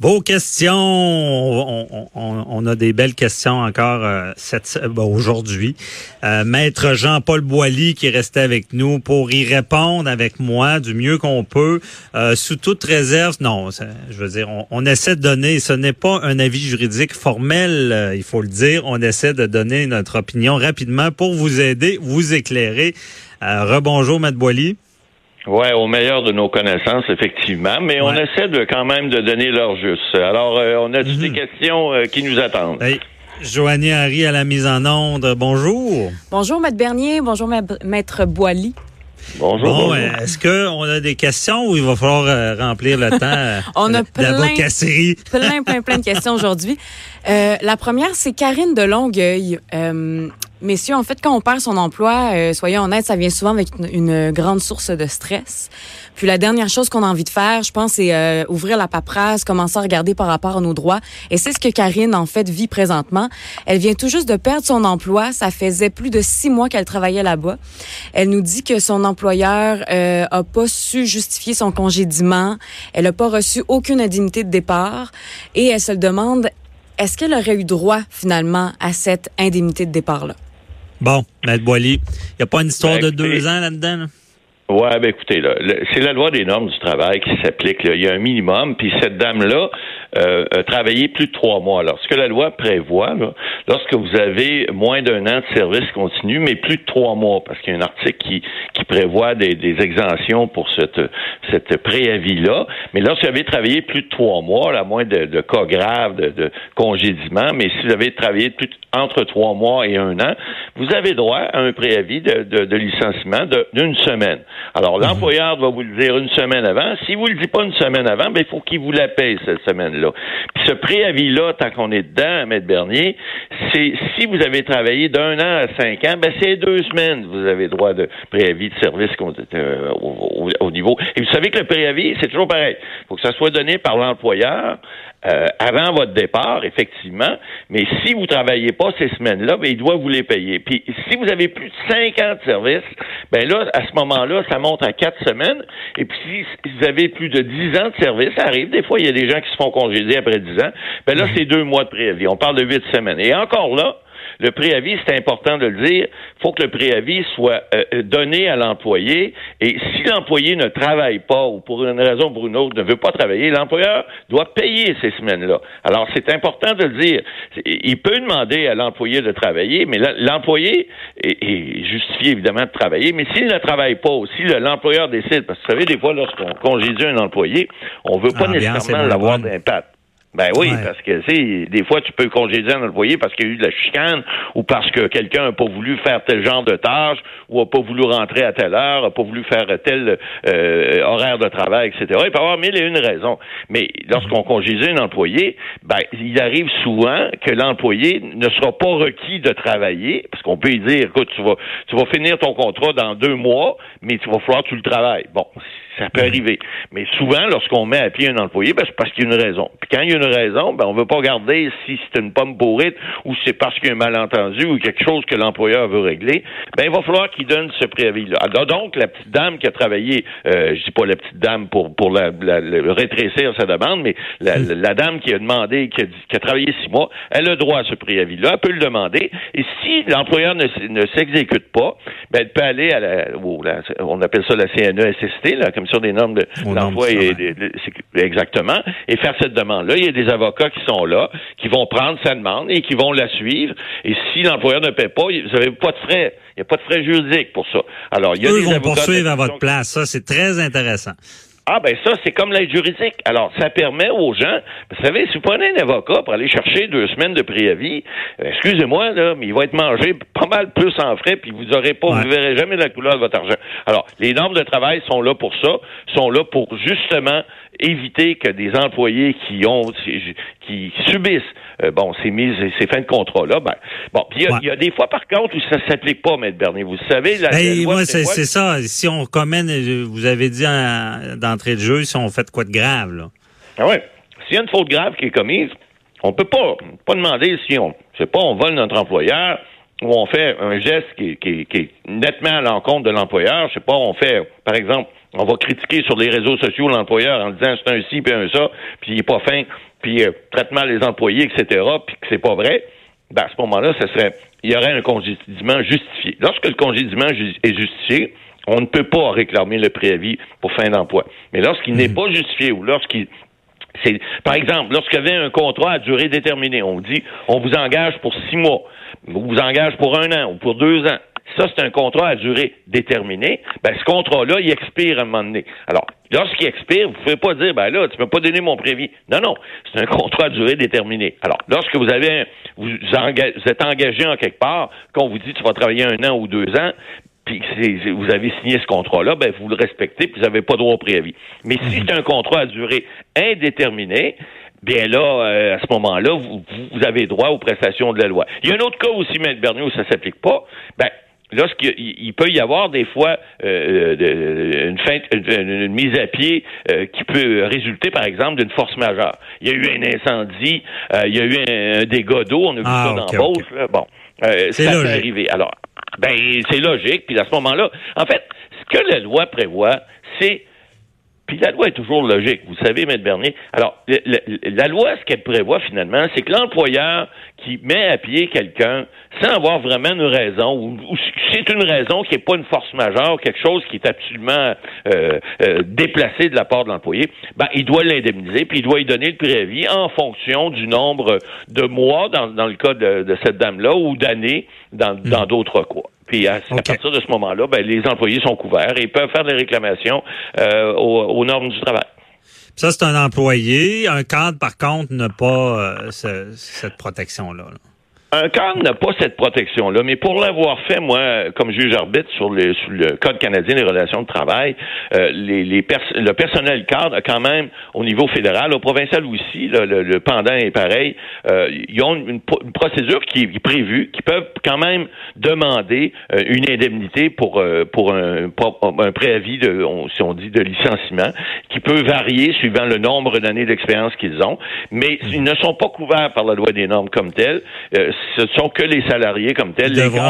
Vos questions, on, a des belles questions encore euh, aujourd'hui. Euh, Maître Jean-Paul Boilly qui est resté avec nous pour y répondre avec moi du mieux qu'on peut, euh, sous toute réserve. Non, je veux dire, on, essaie de donner, ce n'est pas un avis juridique formel, il faut le dire. On essaie de donner notre opinion rapidement pour vous aider, vous éclairer. rebonjour, Maître Boilly. Ouais, au meilleur de nos connaissances, effectivement, mais on essaie de quand même de donner leur juste. Alors, euh, on a toutes des mhm. questions euh, qui nous attendent. Hey. Joanie Harry à la mise en onde. Bonjour. Bonjour, Maître Bernier. Bonjour, Maître Boily. Bonjour. Bon, est-ce qu'on a des questions ou il va falloir euh, remplir le temps On a plein, plein, plein, plein de questions aujourd'hui. la première, c'est Karine de Longueuil. Messieurs, en fait, quand on perd son emploi, euh, soyons honnêtes, ça vient souvent avec une, grande source de stress. Puis la dernière chose qu'on a envie de faire, je pense, c'est euh, ouvrir la paperasse, commencer à regarder par rapport à nos droits. Et c'est ce que Karine, en fait, vit présentement. Elle vient tout juste de perdre son emploi. Ça faisait plus de six mois qu'elle travaillait là-bas. Elle nous dit que son employeur euh, a pas su justifier son congédiement. Elle n'a pas reçu aucune indemnité de départ. Et elle se demande, est-ce qu'elle aurait eu droit, finalement, à cette indemnité de départ-là? Bon, Maître Boily, il n'y a pas une histoire ben, de deux ans là-dedans? Là? Ouais, ben écoutez, là, c'est la loi des normes du travail qui s'applique. Il y a un minimum, puis cette dame-là euh, a travaillé plus de trois mois. Alors, ce que la loi prévoit, là, lorsque vous avez moins d'un an de service continu, mais plus de trois mois, parce qu'il y a un article qui, qui prévoit des, des exemptions pour cette, cette préavis-là, mais lorsque vous avez travaillé plus de trois mois, à moins de, de cas graves, de, de, congédiement, mais si vous avez travaillé plus entre trois mois et un an, vous avez droit à un préavis de, de, de licenciement d'une semaine. Alors, mhm. l'employeur doit vous le dire une semaine avant. Si vous le dites pas une semaine avant, ben, il faut qu'il vous la paye cette semaine-là. Puis ce préavis-là, tant qu'on est dedans, M. Bernier, c'est si vous avez travaillé d'un an à cinq ans, ben, c'est deux semaines vous avez droit de préavis de service euh, au, au, niveau. Et vous savez que le préavis, c'est toujours pareil. Il faut que ça soit donné par l'employeur euh, avant votre départ, effectivement, mais si vous travaillez pas ces semaines-là, ben, il doit vous les payer. Puis si vous avez plus de cinq ans de service, ben là, à ce moment-là, ça monte à quatre semaines. Et puis si vous avez plus de dix ans de service, ça arrive. Des fois, il y a des gens qui se font congédier après dix ans. Ben là, c'est deux mois de préavis. On parle de huit semaines. Et encore là, le préavis, c'est important de le dire, il faut que le préavis soit euh, euh, donné à l'employé. Et si l'employé ne travaille pas ou pour une raison ou pour une autre ne veut pas travailler, l'employeur doit payer ces semaines-là. Alors, c'est important de le dire. Il peut demander à l'employé de travailler, mais l'employé est, justifié évidemment de travailler, mais s'il ne travaille pas ou si l'employeur décide, parce que vous savez, des fois, lorsqu'on congédie un employé, on ne veut pas ah, nécessairement l'avoir d'impact. Ben oui, parce que tu des fois tu peux congédier un employé parce qu'il y a eu de la chicane ou parce que quelqu'un n'a pas voulu faire tel genre de tâche ou n'a pas voulu rentrer à telle heure, n'a pas voulu faire tel euh, horaire de travail, etc. Il peut y avoir mille et une raisons. Mais lorsqu'on congédie un employé, ben il arrive souvent que l'employé ne sera pas requis de travailler parce qu'on peut lui dire, écoute, tu vas tu vas finir ton contrat dans deux mois, mais tu vas falloir que tu le travailles. Bon, ça peut arriver. Mais souvent, lorsqu'on met à pied un employé, ben, c'est parce qu'il y a une raison. Puis quand il y a une raison, ben, on veut pas garder si c'est une pomme pourrite ou c'est parce qu'il y a un malentendu ou quelque chose que l'employeur veut régler. Ben, il va falloir qu'il donne ce préavis-là. donc, la petite dame qui a travaillé, euh, je dis pas la petite dame pour, pour la, rétrécir sa demande, mais la, dame qui a demandé, qui a, qui a travaillé six mois, elle a droit à ce préavis-là, elle peut le demander. Et si l'employeur ne, ne s'exécute pas, ben, elle peut aller à la, on appelle ça la CNESST, la Commission des normes de l'emploi et exactement, et faire cette demande-là. Il y a des avocats qui sont là, qui vont prendre sa demande et qui vont la suivre. Et si l'employeur ne paie pas, vous n'avez pas de frais. Il n'y a pas de frais juridiques pour ça. Alors, il y a Eux des vont poursuivre à votre place. Ça, c'est très intéressant. Ah ben ça, c'est comme l'aide juridique. Alors, ça permet aux gens, vous savez, si vous prenez un avocat pour aller chercher deux semaines de préavis, euh, excusez-moi, là, mais il va être mangé pas mal plus en frais, puis vous aurez pas, vous verrez jamais la couleur de votre argent. Alors, les normes de travail sont là pour ça, sont là pour justement éviter que des employés qui ont qui subissent euh, bon ces mises ces fins de contrat là ben bon il y, a des fois par contre où ça s'applique pas maître Bernier. Vous savez la, ben, moi c'est ça. Si on commène vous avez dit d'entrée de jeu si on fait quoi de grave là. Ah ouais. S'il y a une faute grave qui est commise on peut pas pas demander si on je sais pas on vole notre employeur ou on fait un geste qui, qui, qui est nettement à l'encontre de l'employeur. Je sais pas on fait par exemple on va critiquer sur les réseaux sociaux l'employeur en disant c'est un ci puis un ça, puis il est pas fin, puis euh, traite mal les employés, etc., puis que c'est pas vrai, ben, à ce moment-là, ce serait, il y aurait un congédiement justifié. Lorsque le congédiement est justifié, on ne peut pas réclamer le préavis pour fin d'emploi. Mais lorsqu'il n'est hmm. pas justifié ou lorsqu'il c'est, par exemple, lorsqu'il y avait un contrat à durée déterminée, on dit, on vous engage pour six mois, on vous engage pour un an ou pour deux ans. Ça, c'est un contrat à durée déterminée. Ben, ce contrat-là, il expire à un moment donné. Alors, lorsqu'il expire, vous ne pouvez pas dire, ben là, tu ne peux pas donner mon prévis. Non, non. C'est un contrat à durée déterminée. Alors, lorsque vous avez, vous, êtes engagé en quelque part, qu'on vous dit, tu vas travailler un an ou deux ans, puis vous avez signé ce contrat-là, ben vous le respectez, puis vous n'avez pas droit au préavis. Mais si mhm. c'est un contrat à durée indéterminée, bien là, euh, à ce moment-là, vous, vous, avez droit aux prestations de la loi. Il y a un autre cas aussi, M. Bernier, où ça s'applique pas. Ben, lorsqu'il il peut y avoir des fois euh, euh, une, fin, une, mise à pied qui peut résulter, par exemple, d'une force majeure. Il y a eu un incendie, il y a eu un, dégât d'eau, on a vu ah, ça dans okay, Bon, ça peut arriver. Alors, ben, c'est logique. Puis à ce moment-là, en fait, ce que la loi prévoit, c'est puis la loi est toujours logique, vous savez, Maître Bernier. Alors, la, loi, ce qu'elle prévoit finalement, c'est que l'employeur qui met à pied quelqu'un sans avoir vraiment une raison, ou, c'est une raison qui n'est pas une force majeure, quelque chose qui est absolument euh, euh, déplacé de la part de l'employé, ben, il doit l'indemniser, puis il doit lui donner le préavis en fonction du nombre de mois, dans, dans le cas de, de cette dame-là, ou d'années dans hmm. d'autres cas. Puis à, partir de ce moment-là, ben, les employés sont couverts et peuvent faire des réclamations euh, aux, normes du travail. Ça, c'est un employé. Un cadre, par contre, n'a pas euh, cette protection-là. là un cadre n'a pas cette protection-là, mais pour l'avoir fait, moi, comme juge arbitre sur, le Code canadien des relations de travail, euh, les, les le personnel cadre a quand même, au niveau fédéral, au provincial aussi, le, pendant est pareil, euh, ils ont une, procédure qui est prévue, qui peuvent quand même demander euh, une indemnité pour, pour un, un préavis, de, si on dit, de licenciement, qui peut varier suivant le nombre d'années d'expérience qu'ils ont, mais ils ne sont pas couverts par la loi des normes comme telle ce sont que les salariés comme tels.